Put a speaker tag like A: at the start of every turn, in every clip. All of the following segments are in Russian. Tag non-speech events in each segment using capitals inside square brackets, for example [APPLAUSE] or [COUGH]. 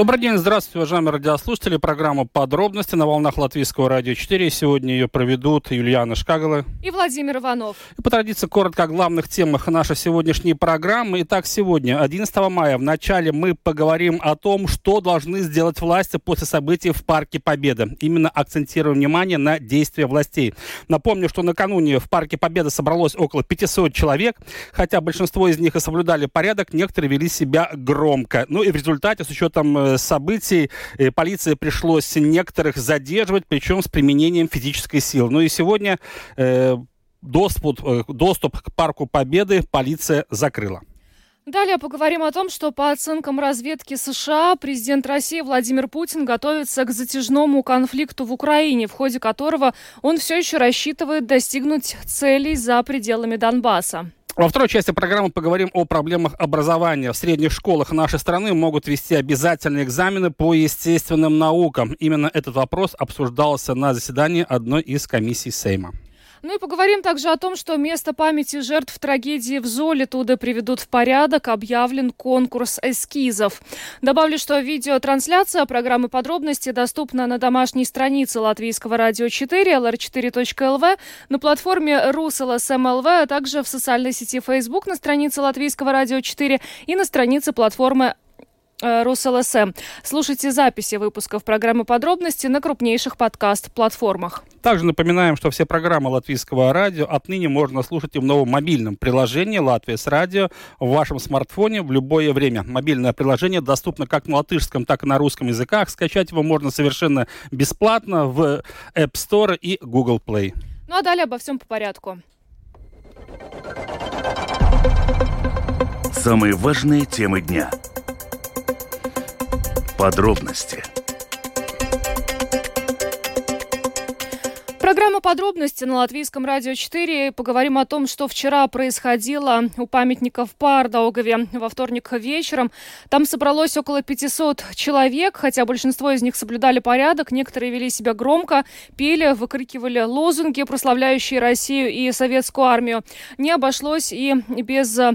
A: Добрый день, здравствуйте, уважаемые радиослушатели. Программа «Подробности» на волнах Латвийского радио 4. Сегодня ее проведут Юлиана Шкагала
B: и Владимир Иванов.
A: И по традиции коротко о главных темах нашей сегодняшней программы. Итак, сегодня, 11 мая, в начале мы поговорим о том, что должны сделать власти после событий в Парке Победы. Именно акцентируем внимание на действия властей. Напомню, что накануне в Парке Победы собралось около 500 человек, хотя большинство из них и соблюдали порядок, некоторые вели себя громко. Ну и в результате, с учетом Э, событий э, полиции пришлось некоторых задерживать, причем с применением физической силы. Ну и сегодня э, доступ, доступ к Парку Победы полиция закрыла.
B: Далее поговорим о том, что по оценкам разведки США президент России Владимир Путин готовится к затяжному конфликту в Украине, в ходе которого он все еще рассчитывает достигнуть целей за пределами Донбасса.
A: Во второй части программы поговорим о проблемах образования. В средних школах нашей страны могут вести обязательные экзамены по естественным наукам. Именно этот вопрос обсуждался на заседании одной из комиссий Сейма.
B: Ну и поговорим также о том, что место памяти жертв трагедии в Золе туда приведут в порядок. Объявлен конкурс эскизов. Добавлю, что видеотрансляция программы подробности доступна на домашней странице Латвийского радио 4, lr4.lv, на платформе RusLSM.lv, а также в социальной сети Facebook на странице Латвийского радио 4 и на странице платформы Э, РусЛСМ. Слушайте записи выпусков программы «Подробности» на крупнейших подкаст-платформах.
A: Также напоминаем, что все программы Латвийского радио отныне можно слушать и в новом мобильном приложении «Латвия с радио» в вашем смартфоне в любое время. Мобильное приложение доступно как на латышском, так и на русском языках. Скачать его можно совершенно бесплатно в App Store и Google Play.
B: Ну а далее обо всем по порядку.
C: Самые важные темы дня – Подробности –
B: Программа «Подробности» на Латвийском радио 4. Поговорим о том, что вчера происходило у памятников в Пардаугове во вторник вечером. Там собралось около 500 человек, хотя большинство из них соблюдали порядок. Некоторые вели себя громко, пели, выкрикивали лозунги, прославляющие Россию и советскую армию. Не обошлось и без э,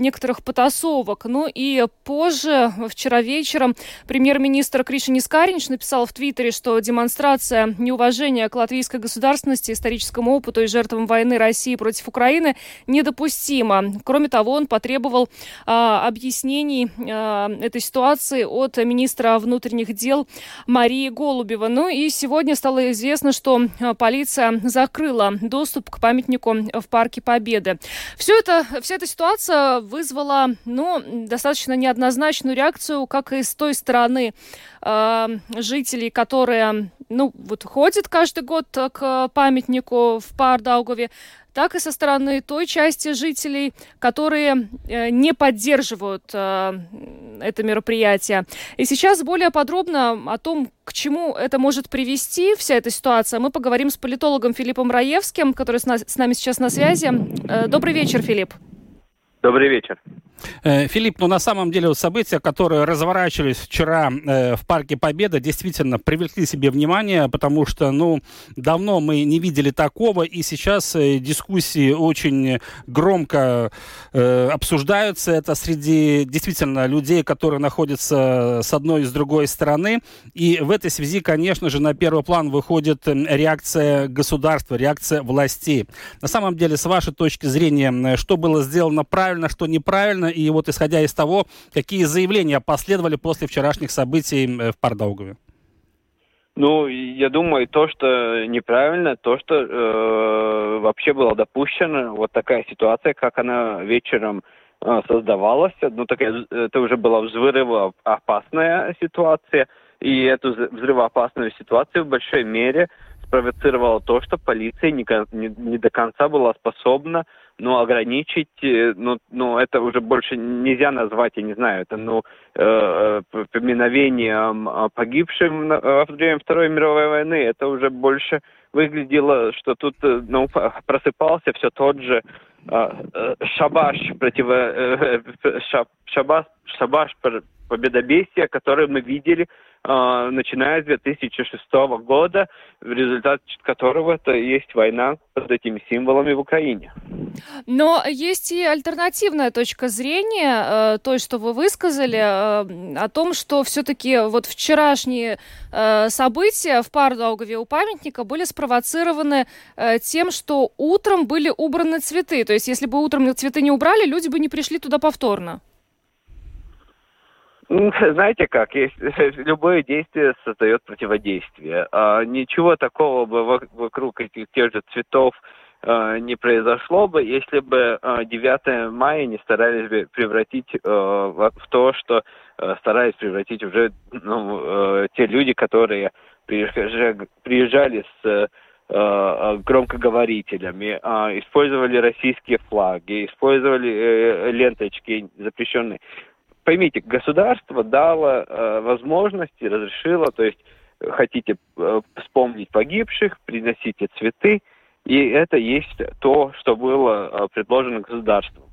B: некоторых потасовок. Ну и позже, вчера вечером, премьер-министр Кришин Искаринч написал в Твиттере, что демонстрация неуважения к латвийской государственной государственности, историческому опыту и жертвам войны России против Украины недопустимо. Кроме того, он потребовал а, объяснений а, этой ситуации от министра внутренних дел Марии Голубева. Ну и сегодня стало известно, что а, полиция закрыла доступ к памятнику в Парке Победы. Все это, вся эта ситуация вызвала ну, достаточно неоднозначную реакцию как и с той стороны э, жителей, которые ну, вот ходят каждый год к памятнику в Пардаугове, так и со стороны той части жителей, которые э, не поддерживают э, это мероприятие. И сейчас более подробно о том, к чему это может привести, вся эта ситуация, мы поговорим с политологом Филиппом Раевским, который с, нас, с нами сейчас на связи. Э, добрый вечер, Филипп.
D: Добрый вечер.
A: Э, Филипп, ну на самом деле события, которые разворачивались вчера э, в Парке Победы, действительно привлекли себе внимание, потому что, ну, давно мы не видели такого, и сейчас э, дискуссии очень громко э, обсуждаются. Это среди действительно людей, которые находятся с одной и с другой стороны. И в этой связи, конечно же, на первый план выходит реакция государства, реакция властей. На самом деле, с вашей точки зрения, что было сделано правильно, что неправильно, и вот исходя из того, какие заявления последовали после вчерашних событий э, в Пардаугове?
D: Ну, я думаю, то, что неправильно, то, что э, вообще было допущено, вот такая ситуация, как она вечером э, создавалась, ну, такая, это уже была взрывоопасная ситуация, и эту взрывоопасную ситуацию в большой мере спровоцировало то, что полиция не, не, не до конца была способна но ограничить, э, ну, ну, это уже больше нельзя назвать, я не знаю, это, ну, э, э поминовением погибшим во время Второй мировой войны, это уже больше выглядело, что тут, э, ну, просыпался все тот же э, шабаш против э, шабаш, шабаш победобесия, который мы видели э, начиная с 2006 года, в результате которого это есть война под этими символами в Украине.
B: Но есть и альтернативная точка зрения, э, той, что вы высказали, э, о том, что все-таки вот вчерашние э, события в Пардаугове у памятника были спровоцированы э, тем, что утром были убраны цветы. То есть если бы утром цветы не убрали, люди бы не пришли туда повторно. [LAUGHS]
D: Знаете как, есть, [LAUGHS] любое действие создает противодействие. А, ничего такого бы вокруг этих тех же цветов а, не произошло бы, если бы 9 а, мая не старались бы превратить а, в то, что а, старались превратить уже ну, а, те люди, которые приезжали, приезжали с громкоговорителями, использовали российские флаги, использовали э, ленточки запрещенные поймите, государство дало э, возможности, разрешило, то есть э, хотите э, вспомнить погибших, приносите цветы, и это есть то, что было э, предложено государством.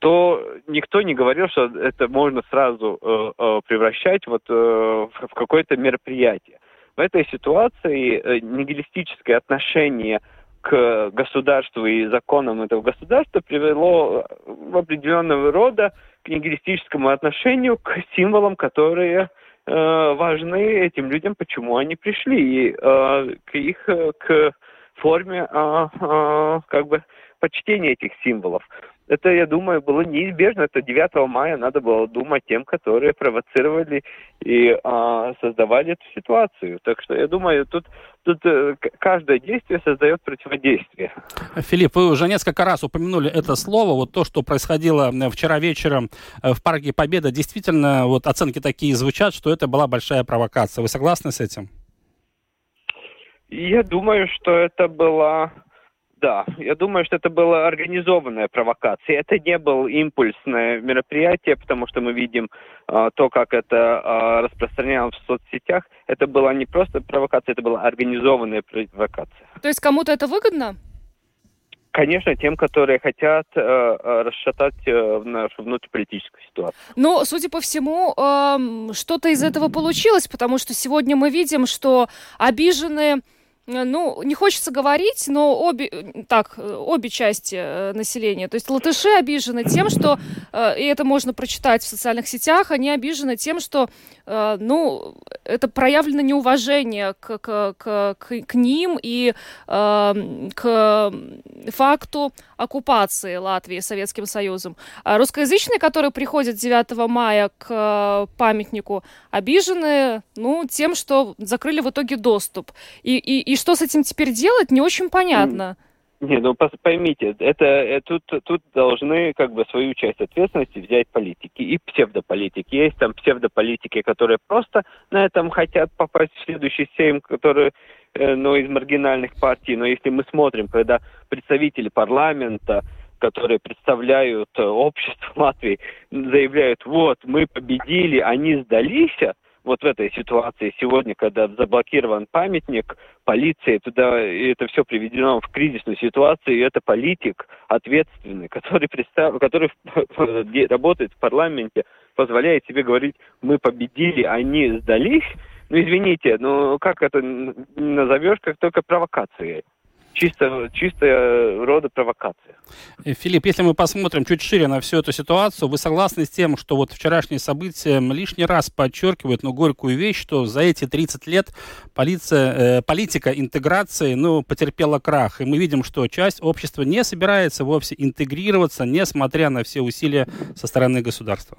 D: То никто не говорил, что это можно сразу э, э, превращать вот э, в какое-то мероприятие. В этой ситуации э, нигилистическое отношение к государству и законам этого государства привело в определенного рода к нигилистическому отношению к символам, которые э, важны этим людям, почему они пришли, и э, к их э, к форме э, э, как бы почтения этих символов это, я думаю, было неизбежно. Это 9 мая надо было думать тем, которые провоцировали и а, создавали эту ситуацию. Так что я думаю, тут, тут э, каждое действие создает противодействие.
A: Филипп, вы уже несколько раз упомянули это слово. Вот то, что происходило вчера вечером э, в Парке Победа, действительно, вот оценки такие звучат, что это была большая провокация. Вы согласны с этим?
D: Я думаю, что это была да, я думаю, что это была организованная провокация. Это не был импульсное мероприятие, потому что мы видим а, то, как это а, распространялось в соцсетях. Это была не просто провокация, это была организованная провокация.
B: То есть кому-то это выгодно?
D: Конечно, тем, которые хотят э, э расшатать э, нашу внутриполитическую ситуацию.
B: Но, судя по всему, э, что-то из этого получилось, потому что сегодня мы видим, что обиженные Э, ну, не хочется говорить, но обе, так, э, обе части э, населения. То есть латыши обижены тем, что, и это можно прочитать в социальных сетях, они обижены тем, что, ну, это проявлено неуважение к, к, к, к ним и к факту оккупации Латвии Советским Союзом. А русскоязычные, которые приходят 9 мая к памятнику, обижены, ну, тем, что закрыли в итоге доступ. И, и, и что с этим теперь делать, не очень понятно.
D: Не, ну поймите, это, это тут, тут должны как бы свою часть ответственности взять политики и псевдополитики. Есть там псевдополитики, которые просто на этом хотят попасть в следующий сейм, которые э, ну, из маргинальных партий. Но если мы смотрим, когда представители парламента, которые представляют э, общество [LAUGHS] Латвии, заявляют, вот, мы победили, они сдались, вот в этой ситуации сегодня, когда заблокирован памятник, полиция туда, это все приведено в кризисную ситуацию, и это политик ответственный, который, представ, который [LAUGHS] работает в парламенте, позволяет себе говорить, мы победили, они сдались, ну извините, ну как это назовешь, как только провокацией чисто, чистая рода провокация.
A: Э, Филипп, если мы посмотрим чуть шире на всю эту ситуацию, вы согласны с тем, что вот вчерашние события лишний раз подчеркивают, ну, горькую вещь, что за эти 30 лет полиция, э, политика интеграции, ну, потерпела крах. И мы видим, что часть общества не собирается вовсе интегрироваться, несмотря на все усилия со стороны государства.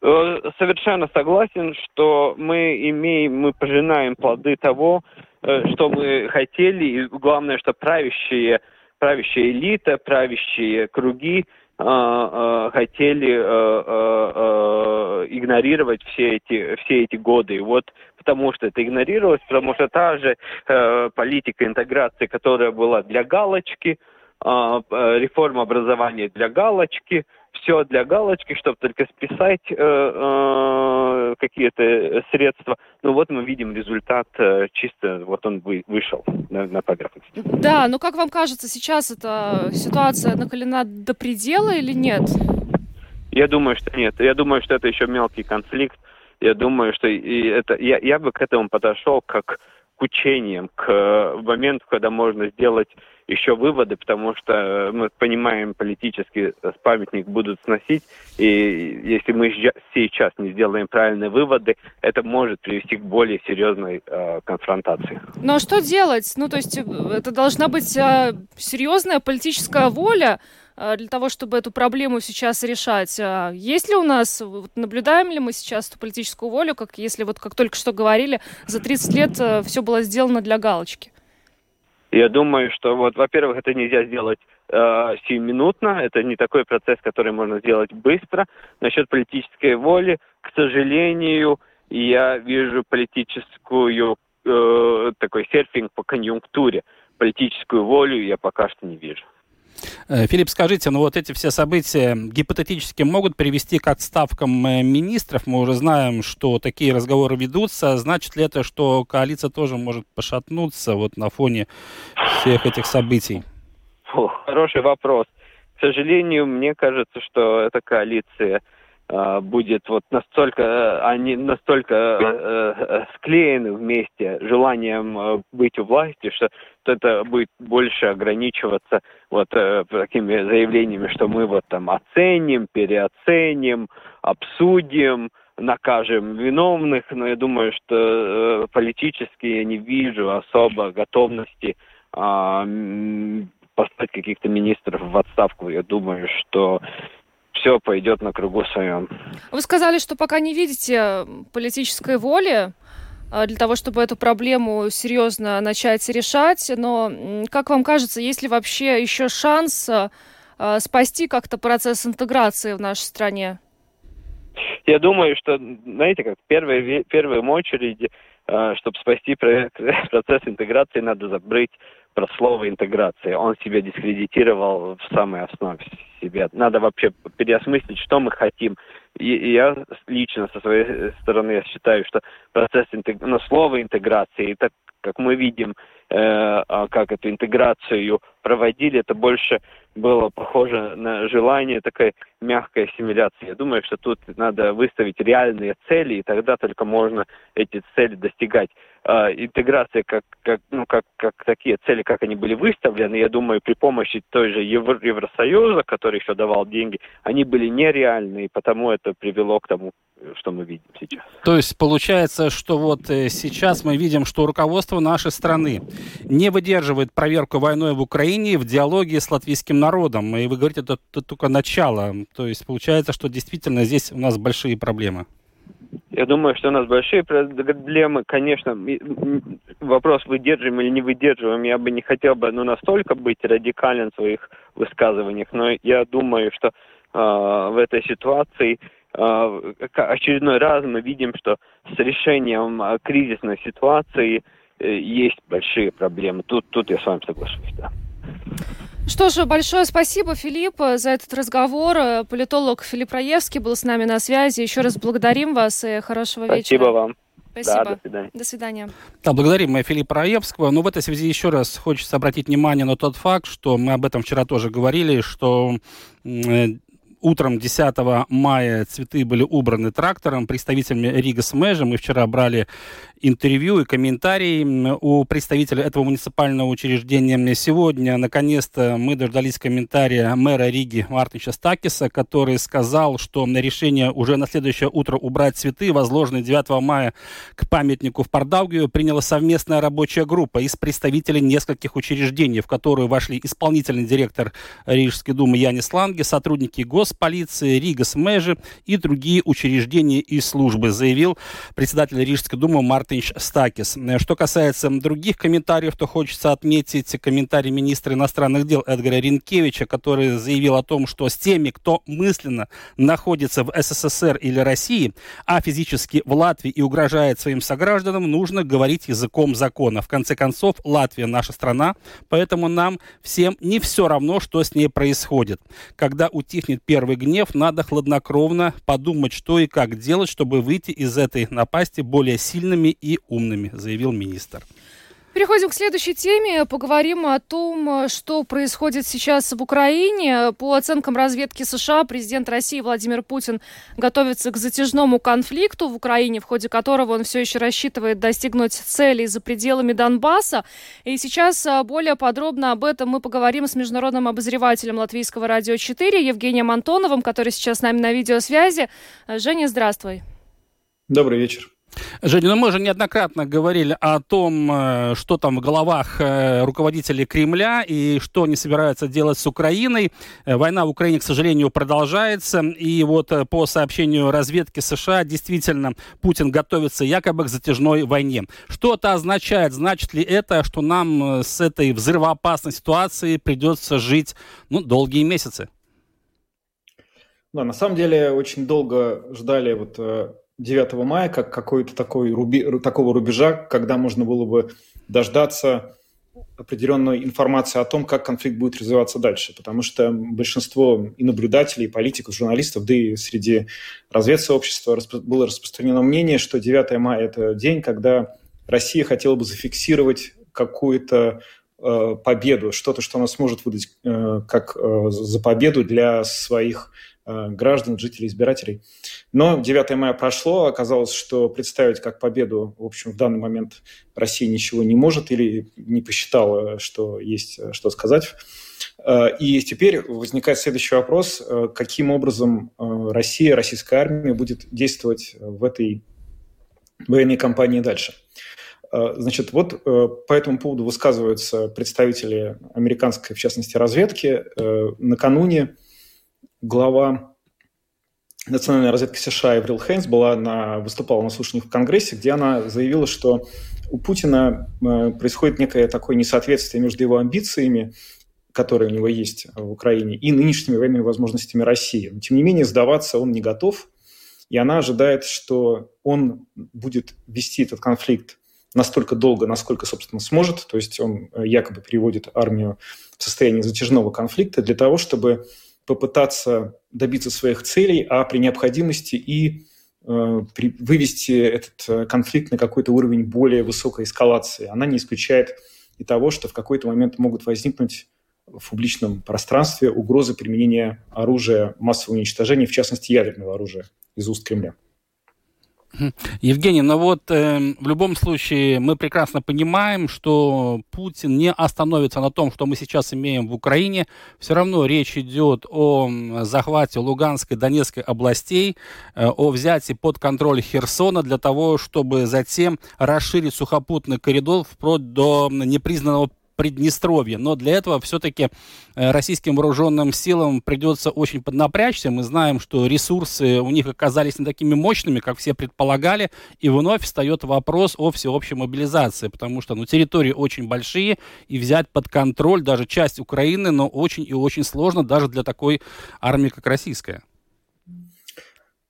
D: Э, совершенно согласен, что мы имеем, мы пожинаем плоды того, Э, что мы хотели, и главное, что правящие, правящая элита, правящие круги э, э, хотели игнорировать все эти, все эти годы. И вот потому что это игнорировалось, потому что та же политика интеграции, которая была для галочки, реформа образования для галочки – все для галочки, чтобы только списать э, э, какие-то средства. Ну вот мы видим результат э, чисто, вот он вы, вышел на, на поверхность.
B: Да, но как вам кажется, сейчас эта ситуация накалена до предела или нет?
D: Я думаю, что нет. Я думаю, что это еще мелкий конфликт. я думаю, что и это, я, я бы к этому подошел как к учениям, к э, моменту, когда можно сделать еще выводы, потому что э, мы понимаем, политически памятник будут сносить, и если мы сейчас не сделаем правильные выводы, это может привести к более серьезной э, конфронтации.
B: Ну а что делать? Ну, то есть э, это должна быть э, серьезная политическая воля, Э, для того, чтобы эту проблему сейчас решать. А есть ли у нас, наблюдаем ли мы сейчас эту политическую волю, как если вот как только что говорили, за 30 лет все было сделано для галочки?
D: Я думаю, что вот, во-первых, это нельзя сделать э, сиюминутно, это не такой процесс, который можно сделать быстро. Насчет политической воли, к сожалению, я вижу политическую э, такой серфинг по конъюнктуре. Политическую волю я пока что не вижу.
A: Э, Филипп, скажите, ну вот эти все события гипотетически могут привести к отставкам э, министров? Мы уже знаем, что такие разговоры ведутся. Значит ли это, что коалиция тоже может пошатнуться вот на фоне всех этих событий?
D: Фу, хороший вопрос. К сожалению, мне кажется, что эта коалиция будет вот настолько, э, они настолько э, э, склеены вместе желанием быть у власти, что это будет больше ограничиваться вот такими заявлениями, что мы вот там оценим, переоценим, обсудим, накажем виновных, но я думаю, что политически я не вижу особо готовности а, послать каких-то министров в отставку. Я думаю, что все пойдет на кругу своем.
B: Вы сказали, что пока не видите политической воли а, для того, чтобы эту проблему серьезно начать решать, но как вам кажется, есть ли вообще еще шанс а, а, спасти как-то процесс интеграции в нашей стране?
D: Я думаю, что, знаете, как в первой, в первой очереди, чтобы спасти [LAUGHS] процесс интеграции, надо забыть про слово интеграция. Он себя дискредитировал в самой основе себя. Надо вообще переосмыслить, что мы хотим. И, и я лично со своей стороны я считаю, что процесс интег... ну, слово интеграции, так как мы видим, э, а как эту интеграцию проводили, это больше было похоже на желание такой мягкой ассимиляции. Я думаю, что тут надо выставить реальные цели, и тогда только можно эти цели достигать. Э, интеграция как, как, ну, как, как такие цели, как они были выставлены, я думаю, при помощи той же Евро Евросоюза, который еще давал деньги, они были нереальны, и потому это привело к тому, что мы видим сейчас.
A: То есть получается, что вот э, сейчас мы видим, что руководство нашей страны не выдерживает проверку войной в Украине в диалоге с латвийским народом. И вы говорите, это, это только начало. То есть получается, что действительно здесь у нас большие проблемы.
D: Я думаю, что у нас большие проблемы. Конечно, вопрос, выдерживаем или не выдерживаем, я бы не хотел бы ну, настолько быть радикален в своих высказываниях, но я думаю, что э, в этой ситуации э, очередной раз мы видим, что с решением э, кризисной ситуации э, есть большие проблемы. Тут, тут я с вами соглашусь, да.
B: Что ж, большое спасибо, Филипп, за этот разговор. Политолог Филипп Раевский был с нами на связи. Еще раз благодарим вас и хорошего
D: спасибо
B: вечера.
D: Спасибо вам.
B: Спасибо.
D: Да, до свидания.
B: До свидания.
A: Да, благодарим мы Филиппа Раевского. Но в этой связи еще раз хочется обратить внимание на тот факт, что мы об этом вчера тоже говорили, что утром 10 мая цветы были убраны трактором, представителями Рига Смежа. Мы вчера брали интервью и комментарии у представителя этого муниципального учреждения. Сегодня, наконец-то, мы дождались комментария мэра Риги Мартича Стакиса, который сказал, что на решение уже на следующее утро убрать цветы, возложенные 9 мая к памятнику в Пардаугию, приняла совместная рабочая группа из представителей нескольких учреждений, в которую вошли исполнительный директор Рижской думы Янис Ланге, сотрудники госполиции, Рига Смежи и другие учреждения и службы, заявил председатель Рижской думы Март Мартинш Стакис. Что касается других комментариев, то хочется отметить комментарий министра иностранных дел Эдгара Ринкевича, который заявил о том, что с теми, кто мысленно находится в СССР или России, а физически в Латвии и угрожает своим согражданам, нужно говорить языком закона. В конце концов, Латвия наша страна, поэтому нам всем не все равно, что с ней происходит. Когда утихнет первый гнев, надо хладнокровно подумать, что и как делать, чтобы выйти из этой напасти более сильными и умными, заявил министр.
B: Переходим к следующей теме. Поговорим о том, что происходит сейчас в Украине. По оценкам разведки США, президент России Владимир Путин готовится к затяжному конфликту в Украине, в ходе которого он все еще рассчитывает достигнуть целей за пределами Донбасса. И сейчас а, более подробно об этом мы поговорим с международным обозревателем Латвийского радио 4 Евгением Антоновым, который сейчас с нами на видеосвязи. Женя, здравствуй.
E: Добрый вечер.
A: Женя, ну мы же неоднократно говорили о том, э, что там в головах э, руководителей Кремля и что они собираются делать с Украиной. Э, война в Украине, к сожалению, продолжается. И вот по сообщению разведки США, действительно, Путин готовится якобы к затяжной войне. Что это означает? Значит ли это, что нам с этой взрывоопасной ситуацией придется жить ну, долгие месяцы?
E: Да, на самом деле очень долго ждали вот 9 мая как какой-то такой руби, такого рубежа, когда можно было бы дождаться определенной информации о том, как конфликт будет развиваться дальше. Потому что большинство и наблюдателей, и политиков, журналистов, да и среди разведсообщества было распространено мнение, что 9 мая – это день, когда Россия хотела бы зафиксировать какую-то э, победу, что-то, что она сможет выдать э, как э, за победу для своих Э, граждан, жителей, избирателей. Но 9 мая прошло, оказалось, что представить как победу, в общем, в данный момент Россия ничего не может или не посчитала, что есть э, что сказать. Э, и теперь возникает следующий вопрос, каким образом Россия, российская армия будет действовать в этой военной кампании дальше. Значит, вот по этому поводу высказываются представители американской, в частности, разведки. Накануне глава национальной разведки США Эврил Хейнс была на, выступала на слушаниях в Конгрессе, где она заявила, что у Путина э, происходит некое такое несоответствие между его амбициями, которые у него есть в Украине, и нынешними военными возможностями России. Но, тем не менее, сдаваться он не готов, и она ожидает, что он будет вести этот конфликт настолько долго, насколько, собственно, сможет. То есть он э, якобы переводит армию в состояние затяжного конфликта для того, чтобы попытаться добиться своих целей, а при необходимости и э, при, вывести этот э, конфликт на какой-то уровень более высокой эскалации. Она не исключает и того, что в какой-то момент могут возникнуть в публичном пространстве угрозы применения оружия массового уничтожения, в частности ядерного оружия из уст Кремля.
A: Евгений, ну вот э, в любом случае мы прекрасно понимаем, что Путин не остановится на том, что мы сейчас имеем в Украине. Все равно речь идет о захвате Луганской, Донецкой областей, э, о взятии под контроль Херсона для того, чтобы затем расширить сухопутный коридор вплоть до непризнанного Приднестровье. Но для этого все-таки э, российским вооруженным силам придется очень поднапрячься. Мы знаем, что ресурсы у них оказались не такими мощными, как все предполагали. И вновь встает вопрос о всеобщей мобилизации, потому что ну, территории очень большие, и взять под контроль даже часть Украины, но очень и очень сложно даже для такой армии, как российская.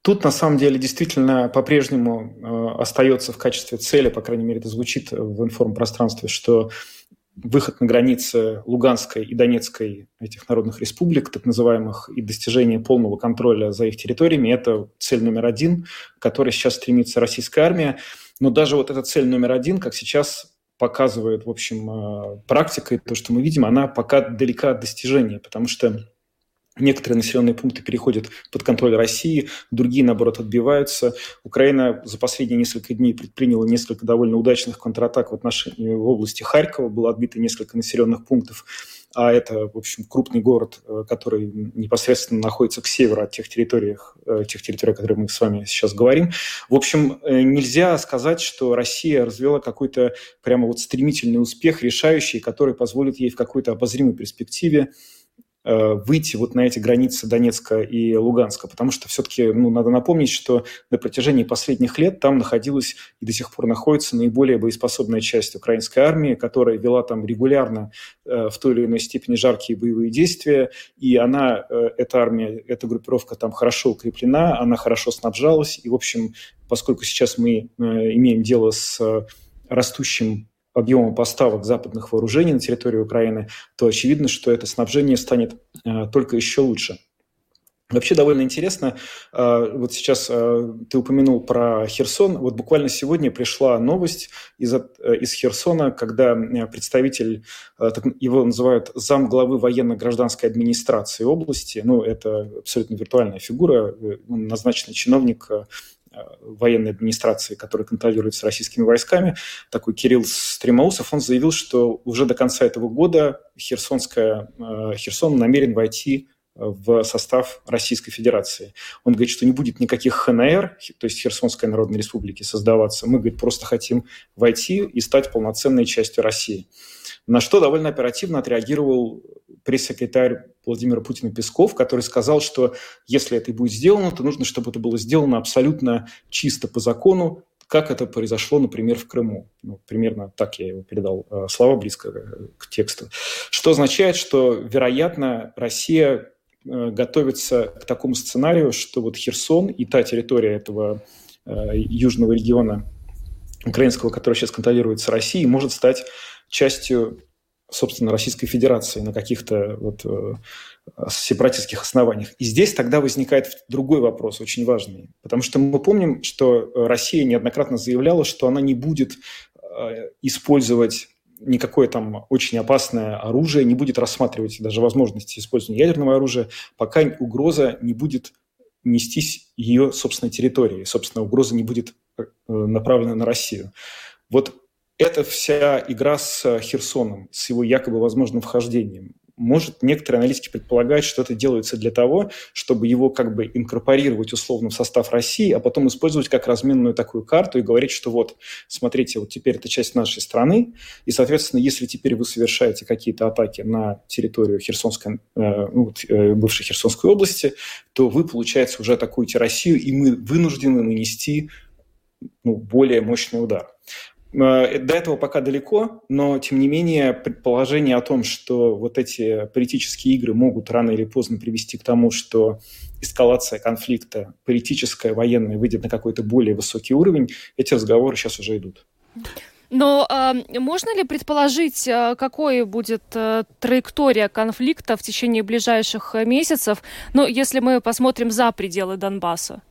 E: Тут, на самом деле, действительно по-прежнему э, остается в качестве цели, по крайней мере, это звучит в информпространстве, что выход на границы Луганской и Донецкой этих народных республик, так называемых, и достижение полного контроля за их территориями – это цель номер один, к которой сейчас стремится российская армия. Но даже вот эта цель номер один, как сейчас показывает, в общем, э, практика, и то, что мы видим, она пока далека от достижения, потому что Некоторые населенные пункты переходят под контроль России, другие, наоборот, отбиваются. Украина за последние несколько дней предприняла несколько довольно удачных контратак в отношении в области Харькова. Было отбито несколько населенных пунктов, а это, в общем, крупный город, э, который непосредственно находится к северу от тех территорий, э, тех территорий, о которых мы с вами сейчас говорим. В общем, э, нельзя сказать, что Россия развела какой-то прямо вот стремительный успех, решающий, который позволит ей в какой-то обозримой перспективе выйти вот на эти границы Донецка и Луганска, потому что все-таки ну, надо напомнить, что на протяжении последних лет там находилась и до сих пор находится наиболее боеспособная часть украинской армии, которая вела там регулярно э, в той или иной степени жаркие боевые действия, и она, э, эта армия, эта группировка там хорошо укреплена, она хорошо снабжалась, и, в общем, поскольку сейчас мы имеем дело с растущим объема поставок западных вооружений на территорию Украины, то очевидно, что это снабжение станет э, только еще лучше. Вообще довольно интересно, э, вот сейчас э, ты упомянул про Херсон, вот буквально сегодня пришла новость из, из Херсона, когда представитель, его называют зам главы военно-гражданской администрации области, ну это абсолютно виртуальная фигура, назначенный чиновник военной администрации, который контролируется российскими войсками, такой Кирилл Стремоусов, он заявил, что уже до конца этого года Херсонская, Херсон намерен войти в состав Российской Федерации. Он говорит, что не будет никаких ХНР, то есть Херсонской Народной Республики, создаваться. Мы, говорит, просто хотим войти и стать полноценной частью России. На что довольно оперативно отреагировал пресс-секретарь Владимира Путина Песков, который сказал, что если это и будет сделано, то нужно, чтобы это было сделано абсолютно чисто по закону, как это произошло, например, в Крыму. Ну, примерно так я его передал э, слова близко э, к тексту. Что означает, что, вероятно, Россия готовится к такому сценарию, что вот Херсон и та территория этого э, южного региона украинского, который сейчас контролируется Россией, может стать частью, собственно, Российской Федерации на каких-то вот э, сепаратистских основаниях. И здесь тогда возникает другой вопрос, очень важный. Потому что мы помним, что Россия неоднократно заявляла, что она не будет использовать никакое там очень опасное оружие не будет рассматривать даже возможности использования ядерного оружия, пока угроза не будет нестись ее собственной территории, собственно, угроза не будет э, направлена на Россию. Вот эта вся игра с Херсоном, с его якобы возможным вхождением, может, некоторые аналитики предполагают, что это делается для того, чтобы его как бы инкорпорировать условно в состав России, а потом использовать как разменную такую карту и говорить, что вот, смотрите, вот теперь это часть нашей страны, и, соответственно, если теперь вы совершаете какие-то атаки на территорию Херсонской, э, ну, э, бывшей Херсонской области, то вы, получается, уже атакуете Россию, и мы вынуждены нанести ну, более мощный удар. Э, до этого пока далеко, но, тем не менее, предположение о том, что вот эти политические игры могут рано или поздно привести к тому, что эскалация конфликта политическая, военная выйдет на какой-то более высокий уровень, эти разговоры сейчас уже идут.
B: Но э, можно ли предположить, э, какой будет э, траектория конфликта в течение ближайших месяцев, ну, если мы посмотрим за пределы Донбасса?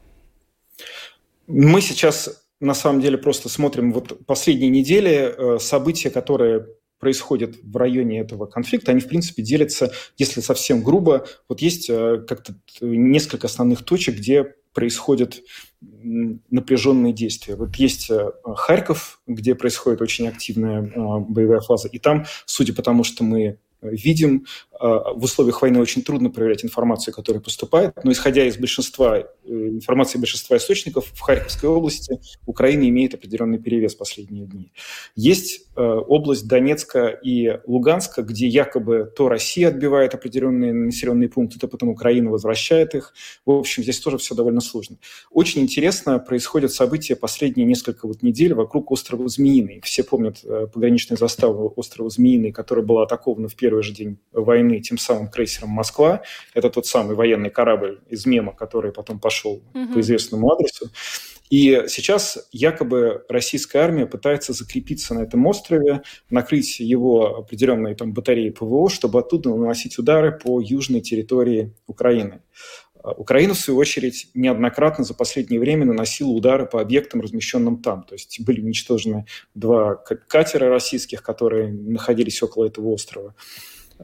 E: Мы сейчас на самом деле просто смотрим вот последние недели э, события, которые происходят в районе этого конфликта, они, в принципе, делятся, если совсем грубо, вот есть э, как-то несколько основных точек, где происходят напряженные действия. Вот есть э, Харьков, где происходит очень активная боевая фаза, и там, судя по тому, что мы видим, в условиях войны очень трудно проверять информацию, которая поступает, но исходя из большинства, э, информации большинства источников, в Харьковской области Украина имеет определенный перевес последние дни. Есть э, область Донецка и Луганска, где якобы то Россия отбивает определенные населенные пункты, то потом Украина возвращает их. В общем, здесь тоже все довольно сложно. Очень интересно происходят события последние несколько вот недель вокруг острова Змеиный. Все помнят э, пограничную заставу острова Змеиный, которая была атакована в первый же день войны войны тем самым крейсером «Москва». Это тот самый военный корабль из мема, который потом пошел угу. по известному адресу. И сейчас якобы российская армия пытается закрепиться на этом острове, накрыть его определенные там батареи ПВО, чтобы оттуда наносить удары по южной территории Украины. А Украина, в свою очередь, неоднократно за последнее время наносила удары по объектам, размещенным там. То есть были уничтожены два катера российских, которые находились около этого острова.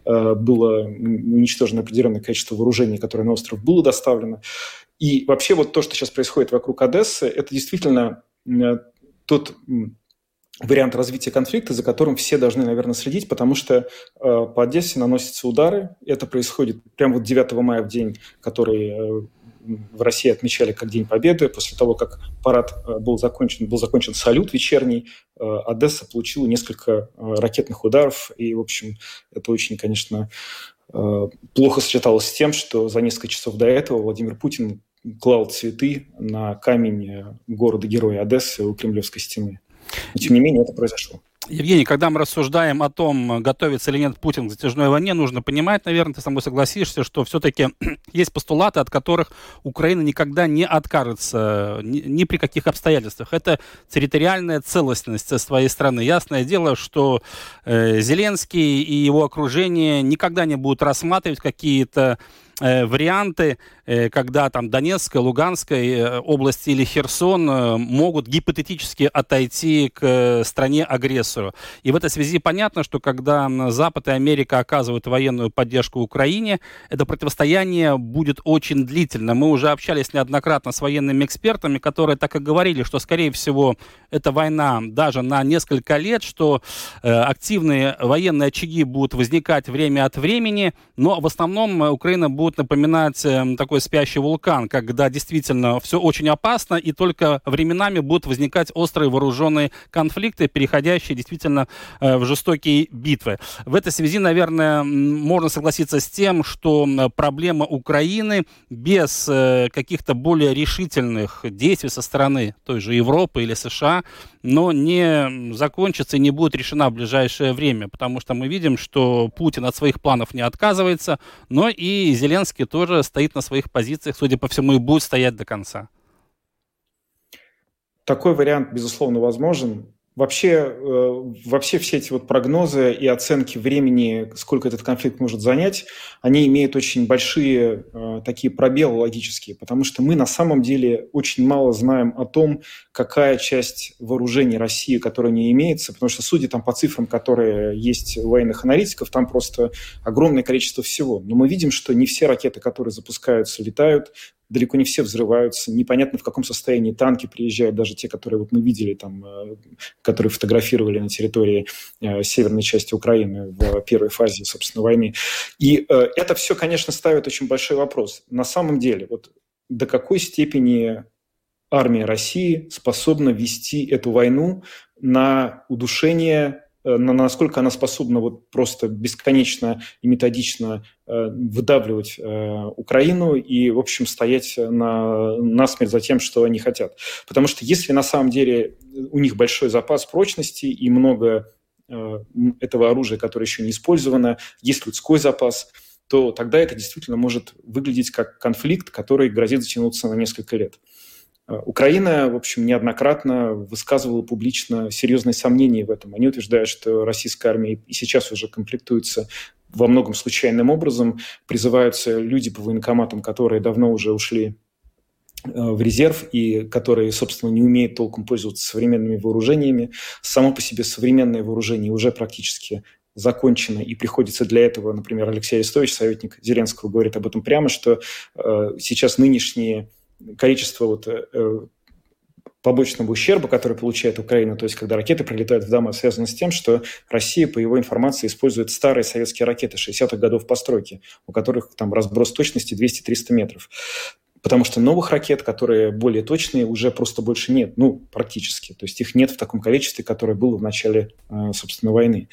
E: Э, было уничтожено определенное количество вооружений, которое на остров было доставлено. И вообще вот то, что сейчас происходит вокруг Одессы, это действительно э, тот вариант развития конфликта, за которым все должны, наверное, следить, потому что э, по Одессе наносятся удары. Это происходит прямо вот 9 мая, в день, который в России отмечали как День Победы. После того, как парад э, был закончен, был закончен салют вечерний, э, Одесса получила несколько э, ракетных ударов. И, в общем, это очень, конечно, плохо сочеталось с тем, что за несколько часов до этого Владимир Путин клал цветы на камень города-героя Одессы у Кремлевской стены. Но, тем не менее, это произошло.
A: Евгений, когда мы рассуждаем о том, готовится или нет Путин к затяжной войне, нужно понимать, наверное, ты со мной согласишься, что все-таки [CLEARS THROAT] есть постулаты, от которых Украина никогда не откажется ни, ни при каких обстоятельствах. Это территориальная целостность своей страны. Ясное дело, что э, Зеленский и его окружение никогда не будут рассматривать какие-то варианты, э, когда там Донецкая, Луганская э, области или Херсон э, могут гипотетически отойти к э, стране-агрессору. И в этой связи понятно, что когда Запад и Америка оказывают военную поддержку Украине, это противостояние будет очень длительно. Мы уже общались неоднократно с военными экспертами, которые так и говорили, что, скорее всего, эта война даже на несколько лет, что э, активные военные очаги будут возникать время от времени, но в основном Украина будет напоминать э, такой спящий вулкан, когда действительно все очень опасно, и только временами будут возникать острые вооруженные конфликты, переходящие действительно э, в жестокие битвы. В этой связи, наверное, можно согласиться с тем, что проблема Украины без э, каких-то более решительных действий со стороны той же Европы или США, но не закончится и не будет решена в ближайшее время, потому что мы видим, что Путин от своих планов не отказывается, но и Зеленский тоже стоит на своих позициях, судя по всему, и будет стоять до конца.
E: Такой вариант, безусловно, возможен. Вообще, э, вообще все эти вот прогнозы и оценки времени, сколько этот конфликт может занять, они имеют очень большие э, такие пробелы логические, потому что мы на самом деле очень мало знаем о том, какая часть вооружений России, которая не имеется, потому что, судя там по цифрам, которые есть у военных аналитиков, там просто огромное количество всего. Но мы видим, что не все ракеты, которые запускаются, летают, далеко не все взрываются, непонятно в каком состоянии танки приезжают, даже те, которые вот мы видели там, э, которые фотографировали на территории э, северной части Украины в первой фазе, собственно, войны. И э, это все, конечно, ставит очень большой вопрос. На самом деле, вот до какой степени армия России способна вести эту войну на удушение насколько она способна вот просто бесконечно и методично э, выдавливать э, Украину и, в общем, стоять на, насмерть за тем, что они хотят. Потому что если на самом деле у них большой запас прочности и много этого оружия, которое еще не использовано, есть людской запас, то тогда это действительно может выглядеть как конфликт, который грозит затянуться на несколько лет. Э, Украина, в общем, неоднократно высказывала публично серьезные сомнения в этом. Они утверждают, что российская армия и сейчас уже комплектуется во многом случайным образом. Призываются люди по военкоматам, которые давно уже ушли э, в резерв и которые, собственно, не умеют толком пользоваться современными вооружениями. Само по себе современное вооружение уже практически закончено, и приходится для этого, например, Алексей Арестович, советник Зеленского, говорит об этом прямо, что э, сейчас нынешние количество вот, э, э, побочного ущерба, который получает Украина, то есть когда ракеты прилетают в дома, связано с тем, что Россия, по его информации, использует старые советские ракеты 60-х годов постройки, у которых там разброс точности 200-300 метров. Потому что новых ракет, которые более точные, уже просто больше нет, ну, практически. То есть их нет в таком количестве, которое было в начале, э, собственно, войны.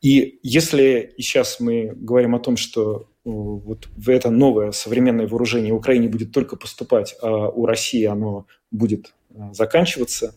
E: И если сейчас мы говорим о том, что вот в это новое современное вооружение Украине будет только поступать, а у России оно будет а, заканчиваться,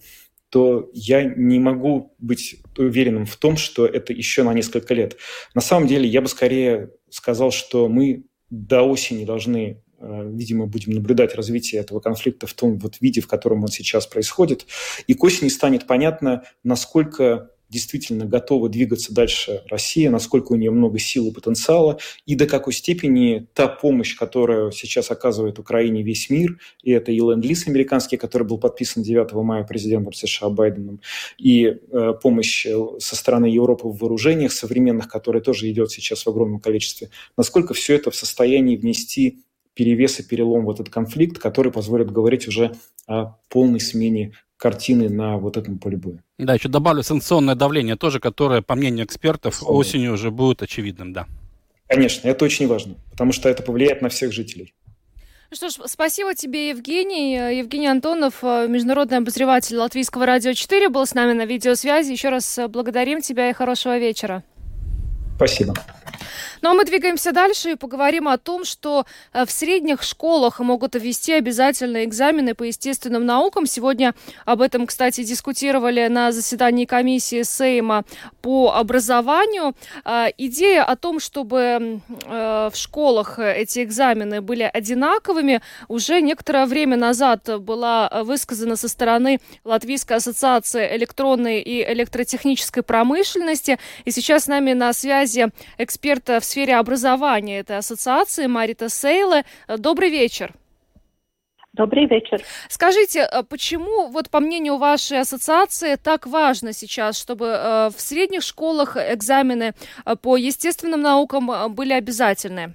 E: то я не могу быть уверенным в том, что это еще на несколько лет. На самом деле я бы скорее сказал, что мы до осени должны а, видимо, будем наблюдать развитие этого конфликта в том вот виде, в котором он сейчас происходит. И к осени станет понятно, насколько действительно готова двигаться дальше Россия, насколько у нее много сил и потенциала, и до какой степени та помощь, которую сейчас оказывает Украине весь мир, и это и ленд-лиз американский, который был подписан 9 мая президентом США Байденом, и э, помощь э, со стороны Европы в вооружениях современных, которая тоже идет сейчас в огромном количестве, насколько все это в состоянии внести перевес и перелом в этот конфликт, который позволит говорить уже о полной смене картины на вот этом поле боя.
A: Да, еще добавлю санкционное давление тоже, которое, по мнению экспертов, Словно. осенью уже будет очевидным, да.
E: Конечно, это очень важно, потому что это повлияет на всех жителей.
B: Ну что ж, спасибо тебе, Евгений. Евгений Антонов, международный обозреватель Латвийского радио 4, был с нами на видеосвязи. Еще раз благодарим тебя и хорошего вечера.
E: Спасибо.
B: Ну а мы двигаемся дальше и поговорим о том, что э, в средних школах могут ввести обязательные экзамены по естественным наукам. Сегодня об этом, кстати, дискутировали на заседании комиссии Сейма по образованию. Э, идея о том, чтобы э, в школах эти экзамены были одинаковыми, уже некоторое время назад была высказана со стороны Латвийской ассоциации электронной и электротехнической промышленности. И сейчас с нами на связи связи эксперт в сфере образования этой ассоциации Марита Сейле. Добрый вечер.
F: Добрый вечер.
B: Скажите, э, почему, вот по мнению вашей ассоциации, так важно сейчас, чтобы э, в средних школах экзамены э, по естественным наукам были обязательны?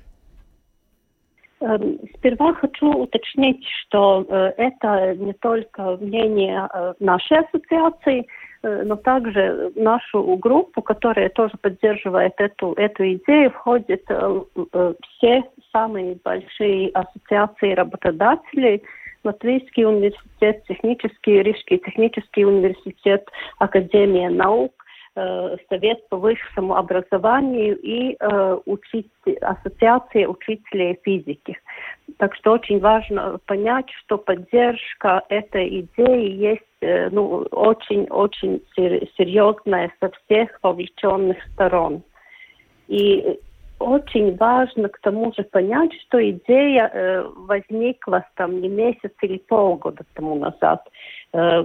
F: Эм, сперва хочу уточнить, что это не только мнение нашей ассоциации, но также нашу группу, которая тоже поддерживает эту, эту идею, входят все самые большие ассоциации работодателей, Латвийский университет, технический, Рижский технический университет, Академия наук, э, Совет по высшему образованию и э, учитель, Ассоциация учителей физики. Так что очень важно понять, что поддержка этой идеи есть э, ну, очень-очень серьезная со всех вовлеченных сторон. И очень важно к тому же понять, что идея э, возникла там не месяц или полгода тому назад. Э,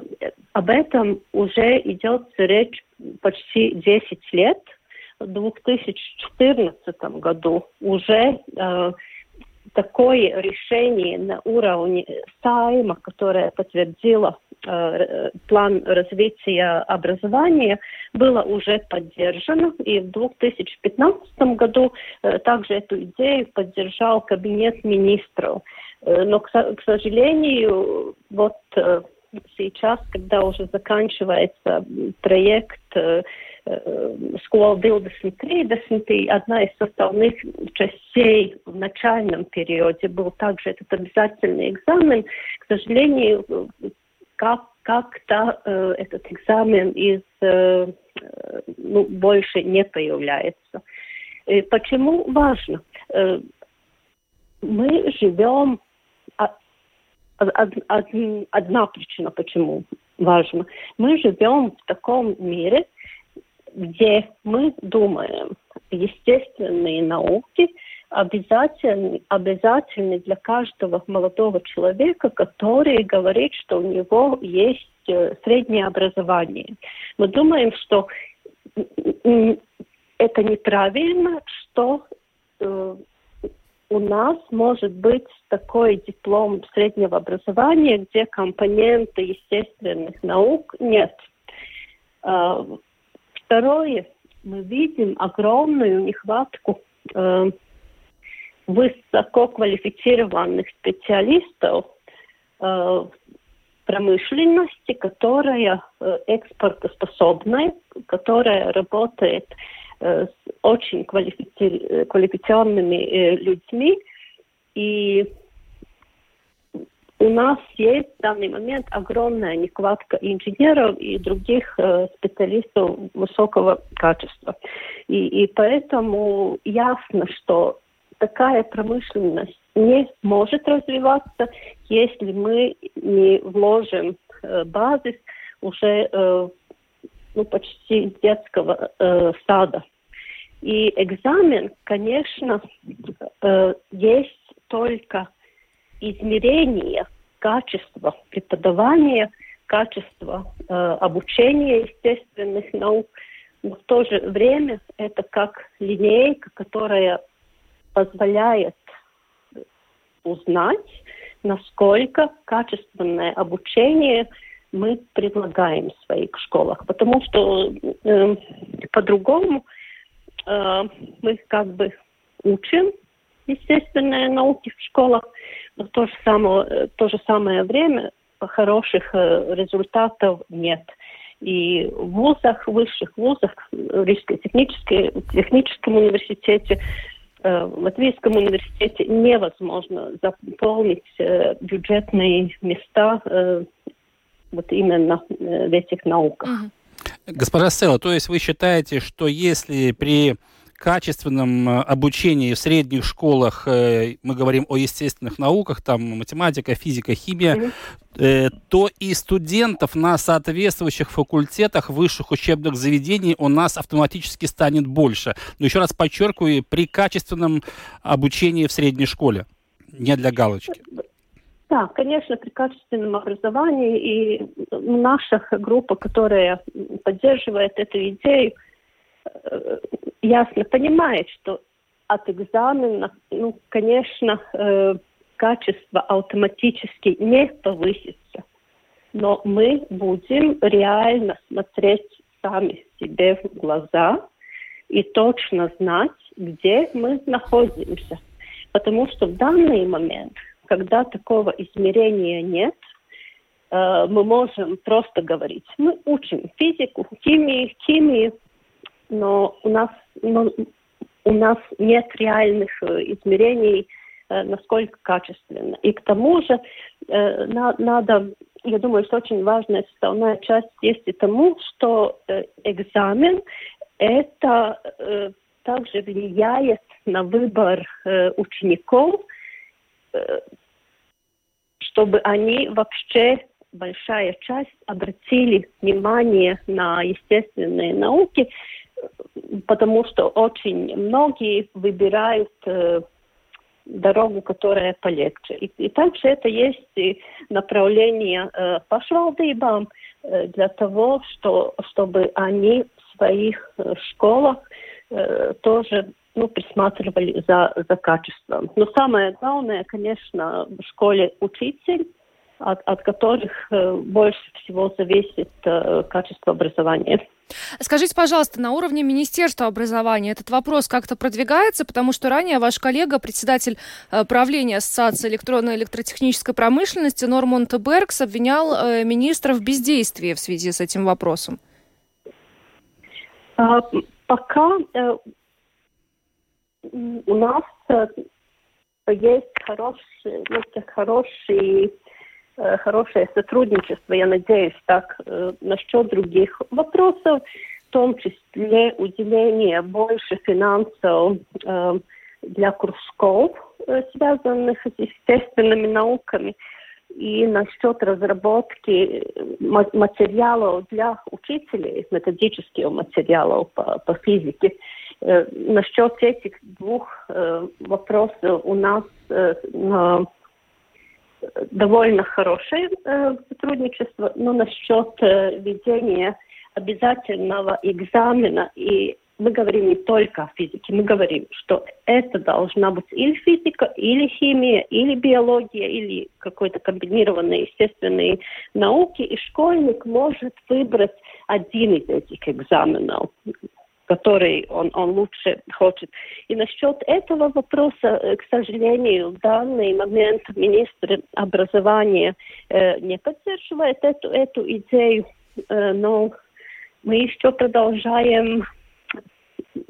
F: об этом уже идет речь почти 10 лет. В 2014 году уже э, такое решение на уровне Сайма, которое подтвердило Э, план развития образования было уже поддержано, и в 2015 году э, также эту идею поддержал Кабинет министров. Э, но, к сожалению, вот сейчас, когда уже заканчивается проект Школа 2030, одна из составных частей в начальном периоде был также этот обязательный экзамен. К сожалению, как, как-то э, этот экзамен из, э, э, ну, больше не появляется. И почему важно? Э, мы живем одна причина, почему важно. Мы живем в таком мире, где мы думаем естественные науки обязательны, обязательны для каждого молодого человека, который говорит, что у него есть э, среднее образование. Мы думаем, что это неправильно, что э, у нас может быть такой диплом среднего образования, где компоненты естественных наук нет. Э, второе, мы видим огромную нехватку э, высококвалифицированных специалистов э, промышленности, которая э, экспортоспособная, которая работает э, с очень квалифици... квалифицированными э, людьми. И у нас есть в данный момент огромная нехватка инженеров и других э, специалистов высокого качества. И, и поэтому ясно, что такая промышленность не может развиваться, если мы не вложим э, базис уже э, ну, почти детского э, сада. И экзамен, конечно, э, есть только измерение качества преподавания, качества э, обучения естественных наук, но в то же время это как линейка, которая позволяет узнать, насколько качественное обучение мы предлагаем в своих школах. Потому что э, по-другому э, мы как бы учим естественные науки в школах, но в то же самое, в то же самое время хороших э, результатов нет. И в вузах, высших вузах, в Рижской технической, техническом университете Э, в Латвийском университете невозможно заполнить э, бюджетные места э, вот именно в этих науках.
A: Госпожа Стелла, то есть вы считаете, что если при качественном э, обучении в средних школах, э, мы говорим о естественных науках, там математика, физика, химия, mm-hmm. то и студентов на соответствующих факультетах высших учебных заведений у нас автоматически станет больше. Но еще раз подчеркиваю, при качественном обучении в средней школе, не для галочки.
F: Да, конечно, при качественном образовании и наша группа, которая поддерживает эту идею, э, ясно понимает, что от экзамена, ну, конечно, э, качество автоматически не повысится. Но мы будем реально смотреть сами себе в глаза и точно знать, где мы находимся. Потому что в данный момент, когда такого измерения нет, э, мы можем просто говорить, мы учим физику, химию, химию, но у нас, но у нас нет реальных э, измерений, э, насколько качественно. И к тому же э, на, надо, я думаю, что очень важная составная часть есть и тому, что экзамен это также влияет на выбор учеников, чтобы они вообще большая часть обратили внимание на естественные науки, потому что очень многие выбирают э, дорогу, которая полегче. И, и также это есть и направление э, пашвалдībām э, для того, что, чтобы они в своих э, школах э, тоже ну, присматривали за, за качеством. Но самое главное, конечно, в школе учитель, от, от которых э, больше всего зависит э, качество образования.
B: Скажите, пожалуйста, на уровне Министерства образования этот вопрос как-то продвигается, потому что ранее ваш коллега, председатель э, правления Ассоциации электронной и электротехнической промышленности Нормонт Беркс обвинял министра в бездействии в связи с этим вопросом.
F: А, пока у нас есть хороший, ну, хороший Э, хорошее сотрудничество, я надеюсь, так, э, насчет других вопросов, в том числе уделение больше финансов э, для кружков, связанных с естественными науками, и насчет разработки материалов для учителей, методических материалов по, по физике. Насчет этих двух вопросов у нас на довольно хорошее э, сотрудничество, но насчет э, ведения обязательного экзамена, и мы говорим не только о физике, мы говорим, что это должна быть или физика, или химия, или биология, или какой-то комбинированные естественные науки, и школьник может выбрать один из этих экзаменов который он, он лучше хочет. И насчет этого вопроса, э, к сожалению, в данный момент министр образования э, не поддерживает эту, эту идею, э, но мы еще продолжаем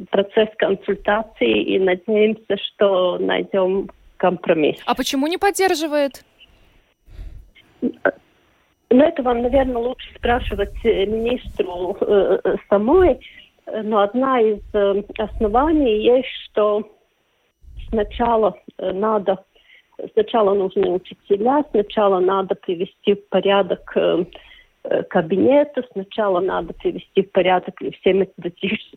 F: процесс консультации и надеемся, что найдем компромисс.
B: А почему не поддерживает?
F: Ну, это вам, наверное, лучше спрашивать э, министру э, самой. Но одна из э, оснований есть, что сначала э, надо, сначала нужны учителя, сначала надо привести в порядок э, кабинеты, сначала надо привести в порядок все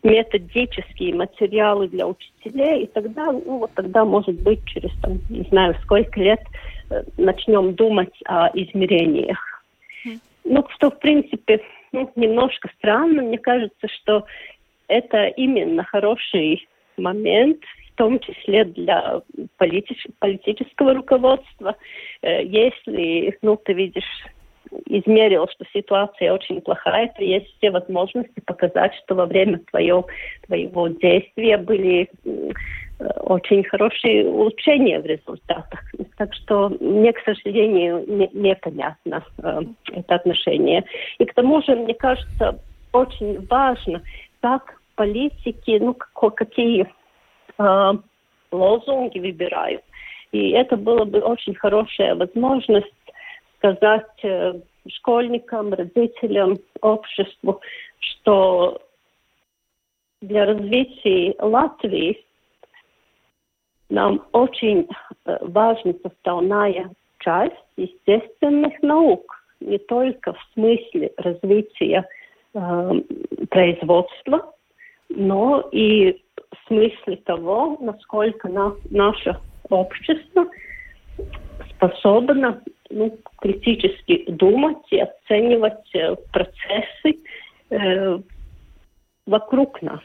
F: методические материалы для учителей, и тогда, ну вот тогда, может быть, через, там, не знаю, сколько лет начнем думать о измерениях. Ну, что, в принципе, ну, немножко странно. Мне кажется, что это именно хороший момент, в том числе для политич, политического руководства. Э, если, ну, ты видишь, измерил, что ситуация очень плохая, то есть все возможности показать, что во время твоего, твоего действия были э, очень хорошие улучшения в результатах. Так что мне, к сожалению, не, непонятно э, это отношение. И к тому же, мне кажется, очень важно, как политики, ну, какие э, лозунги выбирают. И это было бы очень хорошая возможность сказать э, школьникам, родителям, обществу, что для развития Латвии нам очень э, важна составная часть естественных наук, не только в смысле развития э, производства, но и в смысле того, насколько на, наше общество способно ну, критически думать и оценивать э, процессы, э, вокруг нас.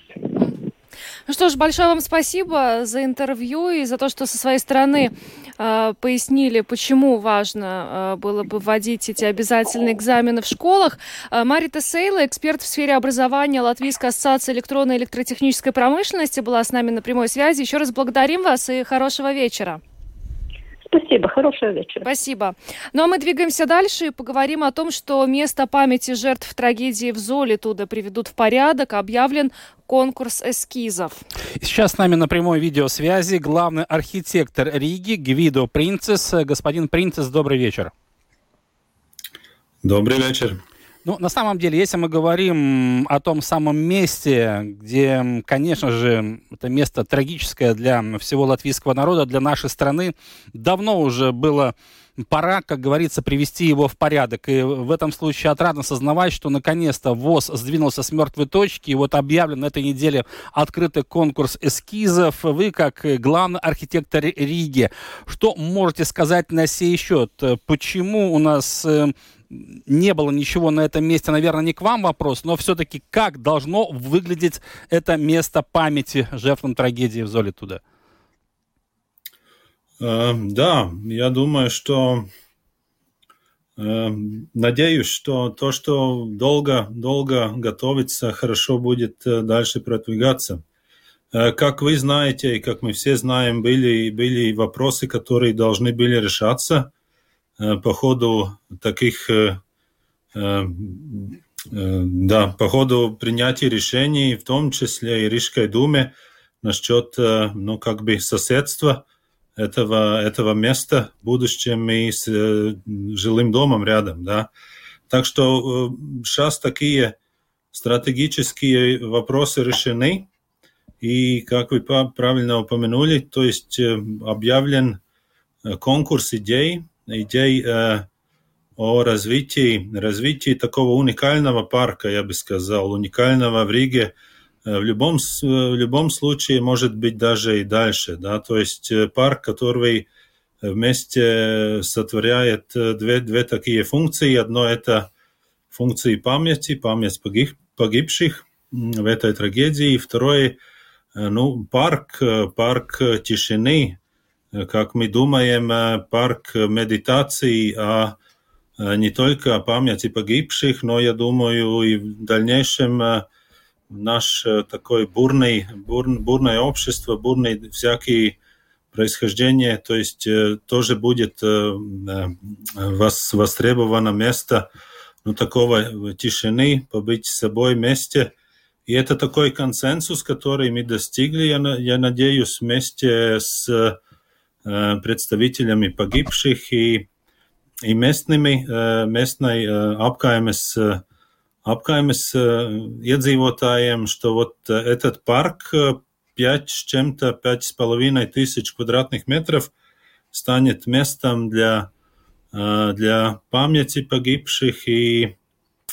B: Ну что ж, большое вам спасибо за интервью и за то, что со своей стороны э, пояснили, почему важно э, было бы вводить эти обязательные экзамены в школах. Э, Марита Сейла, эксперт в сфере образования Латвийской ассоциации электронной и электротехнической промышленности, была с нами на прямой связи. Еще раз благодарим вас и хорошего вечера.
F: Спасибо, хорошего вечера.
B: Спасибо. Ну а мы двигаемся дальше и поговорим о том, что место памяти жертв трагедии в Золе туда приведут в порядок. Объявлен конкурс эскизов.
A: Сейчас с нами на прямой видеосвязи главный архитектор Риги Гвидо Принцесс. Господин Принцесс, добрый вечер.
G: Добрый вечер.
A: Ну, на самом деле, если мы говорим о том самом месте, где, конечно же, это место трагическое для всего латвийского народа, для нашей страны, давно уже было пора, как говорится, привести его в порядок. И в этом случае отрадно сознавать, что наконец-то ВОЗ сдвинулся с мертвой точки. И вот объявлен на этой неделе открытый конкурс эскизов. Вы, как главный архитектор Риги, что можете сказать на сей счет? Почему у нас э, не было ничего на этом месте, наверное, не к вам вопрос, но все-таки как должно выглядеть это место памяти жертвам трагедии в Золе туда?
G: Э, да, я думаю, что э, надеюсь, что то, что долго, долго готовится, хорошо будет э, дальше продвигаться. Как вы знаете, и как мы все знаем, были, были вопросы, которые должны были решаться по ходу таких, да, по ходу принятия решений, в том числе и Рижской думе, насчет, ну, как бы соседства этого, этого места в будущем и с жилым домом рядом, да. Так что сейчас такие стратегические вопросы решены, и, как вы правильно упомянули, то есть объявлен конкурс идей, идей о развитии, развитии такого уникального парка, я бы сказал, уникального в Риге, в любом, в любом случае может быть даже и дальше. Да? То есть парк, который вместе сотворяет две, две такие функции. Одно это функции памяти, память погиб, погибших в этой трагедии. И второе, ну, парк, парк тишины, как мы думаем, парк медитации, а не только памяти погибших, но, я думаю, и в дальнейшем наш такой бурный, бур, бурное общество, бурные всякие происхождения, то есть тоже будет востребовано место ну, такого тишины, побыть с собой вместе. И это такой консенсус, который мы достигли, я, я надеюсь, вместе с представителями погибших и, и местными, местной apkaimes, apkaimes iedzīvotājiem, что вот этот парк 5 с чем-то, 5,5 тысяч квадратных метров станет местом для, для памяти погибших и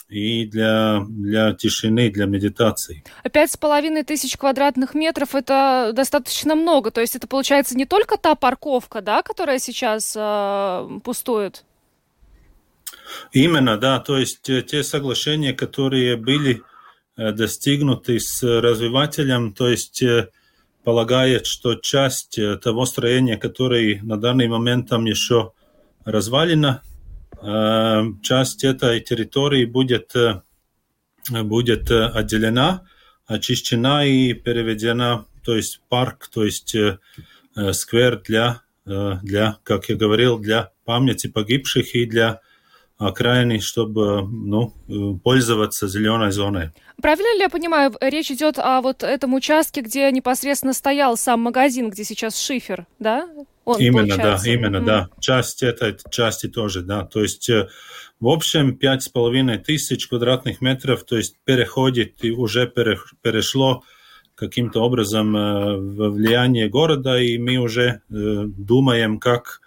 G: и для, для тишины, для медитации.
B: Пять с половиной тысяч квадратных метров – это достаточно много. То есть это получается не только та парковка, да, которая сейчас э, пустует?
G: Именно, да. То есть те соглашения, которые были достигнуты с развивателем, то есть полагает, что часть того строения, которое на данный момент там еще развалено, часть этой территории будет, будет отделена, очищена и переведена, то есть парк, то есть сквер для, для, как я говорил, для памяти погибших и для окраины, чтобы ну, пользоваться зеленой зоной.
B: Правильно ли я понимаю, речь идет о вот этом участке, где непосредственно стоял сам магазин, где сейчас шифер, да?
G: Он, именно, получается. да, именно, mm-hmm. да. Часть этой части тоже, да. То есть, в общем, пять с половиной тысяч квадратных метров, то есть переходит и уже перешло каким-то образом в влияние города, и мы уже думаем, как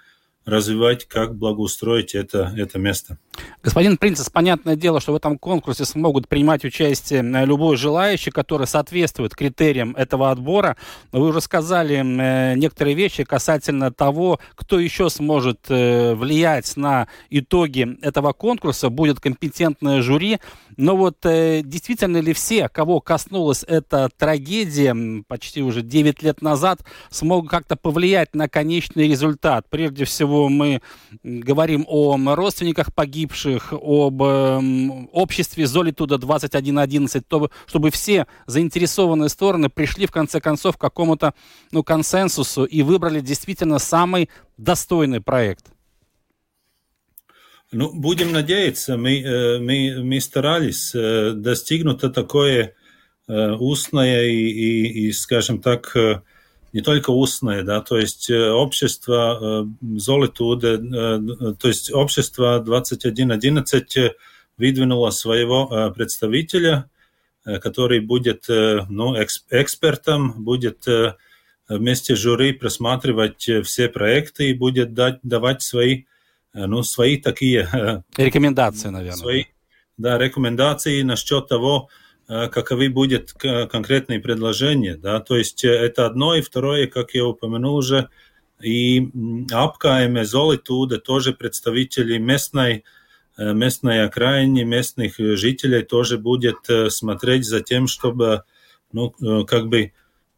G: развивать, как благоустроить это, это место.
A: Господин Принцесс, понятное дело, что в этом конкурсе смогут принимать участие э, любой желающий, который соответствует критериям этого отбора. Вы уже сказали э, некоторые вещи касательно того, кто еще сможет э, влиять на итоги этого конкурса. Будет компетентное жюри. Но вот действительно ли все, кого коснулась эта трагедия почти уже 9 лет назад, смогут как-то повлиять на конечный результат? Прежде всего мы говорим о родственниках погибших, об э, обществе Золитуда 2111, то, чтобы все заинтересованные стороны пришли в конце концов к какому-то ну, консенсусу и выбрали действительно самый достойный проект.
G: Ну, будем надеяться, мы, э, мы, мы старались э, достигнуть такое э, устное и, и, и, скажем так, не только устное, да, то есть э, общество э, Золитуde, э, то есть общество 2111 выдвинуло своего представителя, который будет ну, экспертом, будет вместе с жюри просматривать все проекты и будет дать, давать свои, ну, свои такие...
A: Рекомендации, наверное.
G: Свои, да, рекомендации насчет того, каковы будут конкретные предложения. Да? То есть э, это одно, и второе, как я упомянул уже, и апкаеме Золитуда тоже представители местной, э, местной окраины, местных жителей тоже будет смотреть за тем, чтобы ну, как бы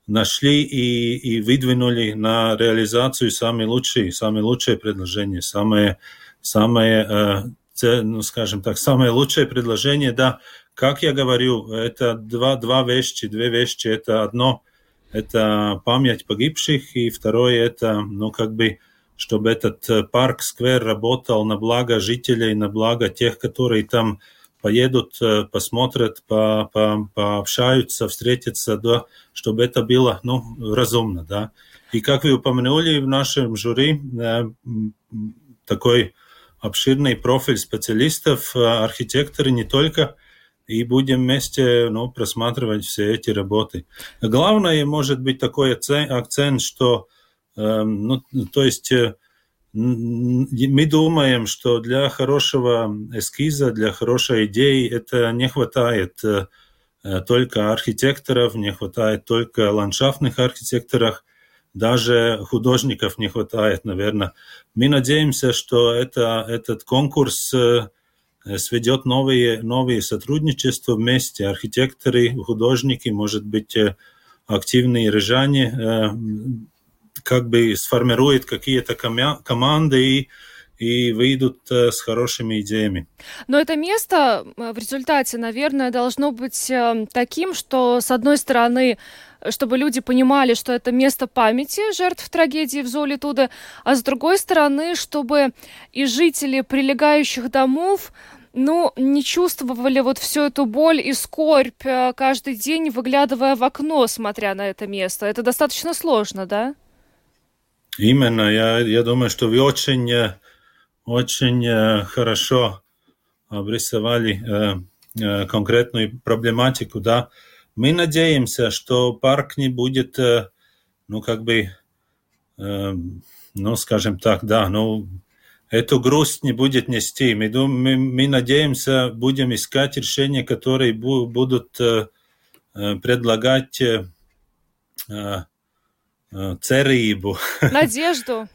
G: нашли и, и выдвинули на реализацию самые лучшие, самые лучшие предложения, самые, самые ну, скажем так, самое лучшее предложение, да, как я говорю, это два, два вещи, две вещи. Это одно, это память погибших, и второе, это, ну, как бы, чтобы этот э, парк, сквер работал на благо жителей, на благо тех, которые там поедут, э, посмотрят, по, по, пообщаются, встретятся, да, чтобы это было, ну, разумно, да. И как вы упомянули в нашем жюри, э, такой обширный профиль специалистов, архитекторы не только и будем вместе ну, просматривать все эти работы. Главное, может быть, такой акцент, что, э, ну, то есть, э, мы думаем, что для хорошего эскиза, для хорошей идеи это не хватает э, только архитекторов, не хватает только ландшафтных архитекторов, даже художников не хватает, наверное. Мы надеемся, что это, этот конкурс э, сведет новые, новые сотрудничества вместе, архитекторы, художники, может быть, активные рижане, как бы сформирует какие-то команды и и выйдут с хорошими идеями.
B: Но это место в результате, наверное, должно быть таким, что, с одной стороны, чтобы люди понимали, что это место памяти жертв трагедии в Золитуде, а с другой стороны, чтобы и жители прилегающих домов ну, не чувствовали вот всю эту боль и скорбь э, каждый день, выглядывая в окно, смотря на это место. Это достаточно сложно, да?
G: Именно. Я, я думаю, что вы очень, э, очень э, хорошо обрисовали конкретную проблематику, да. Мы надеемся, что парк не будет, ну, как бы, ну, скажем так, да, ну, эту грусть не будет нести. Мы, мы, мы надеемся, будем искать решения, которые бу, будут э, э предлагать э, [LAUGHS] э.
B: Надежду.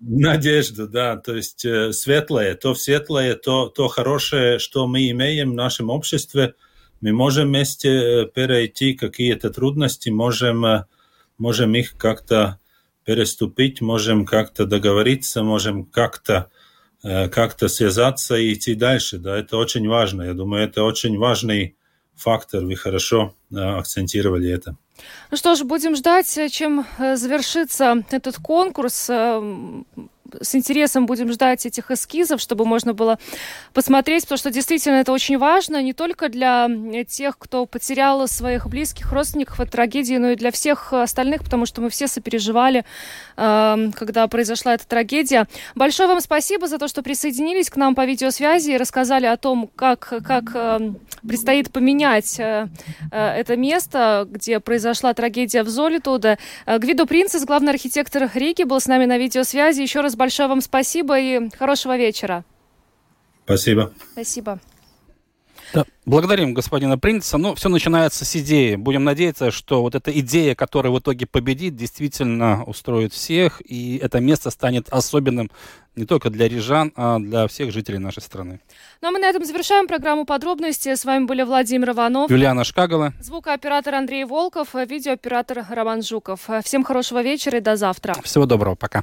G: Надежду, да. То есть э, светлое, то светлое, то, то хорошее, что мы имеем в нашем обществе. Мы можем вместе перейти какие-то трудности, можем, можем их как-то переступить, можем как-то договориться, можем как-то Э, как-то связаться и идти дальше. Да, это очень важно. Я думаю, это очень важный фактор. Вы хорошо э, акцентировали это.
B: Ну что ж, будем ждать, чем э, завершится этот конкурс с интересом будем ждать этих эскизов, чтобы можно было посмотреть, потому что действительно это очень важно не только для тех, кто потерял своих близких родственников от трагедии, но и для всех остальных, потому что мы все сопереживали, эм, когда произошла эта трагедия. Большое вам спасибо за то, что присоединились к нам по видеосвязи и рассказали о том, как, как эм, предстоит поменять э, э, это место, где произошла трагедия в Золитуда. Э, Гвидо Принцес, главный архитектор Риги, был с нами на видеосвязи. Еще раз большое вам спасибо и хорошего вечера.
G: Спасибо.
B: Спасибо.
A: Да, благодарим господина Принца. Ну, все начинается с идеи. Будем надеяться, что вот эта идея, которая в итоге победит, действительно устроит всех, и это место станет особенным не только для рижан, а для всех жителей нашей страны.
B: Ну а мы на этом завершаем программу подробности. С вами были Владимир Иванов,
A: Юлиана Шкагала,
B: звукооператор Андрей Волков, видеооператор Роман Жуков. Всем хорошего вечера и до завтра.
A: Всего доброго, пока.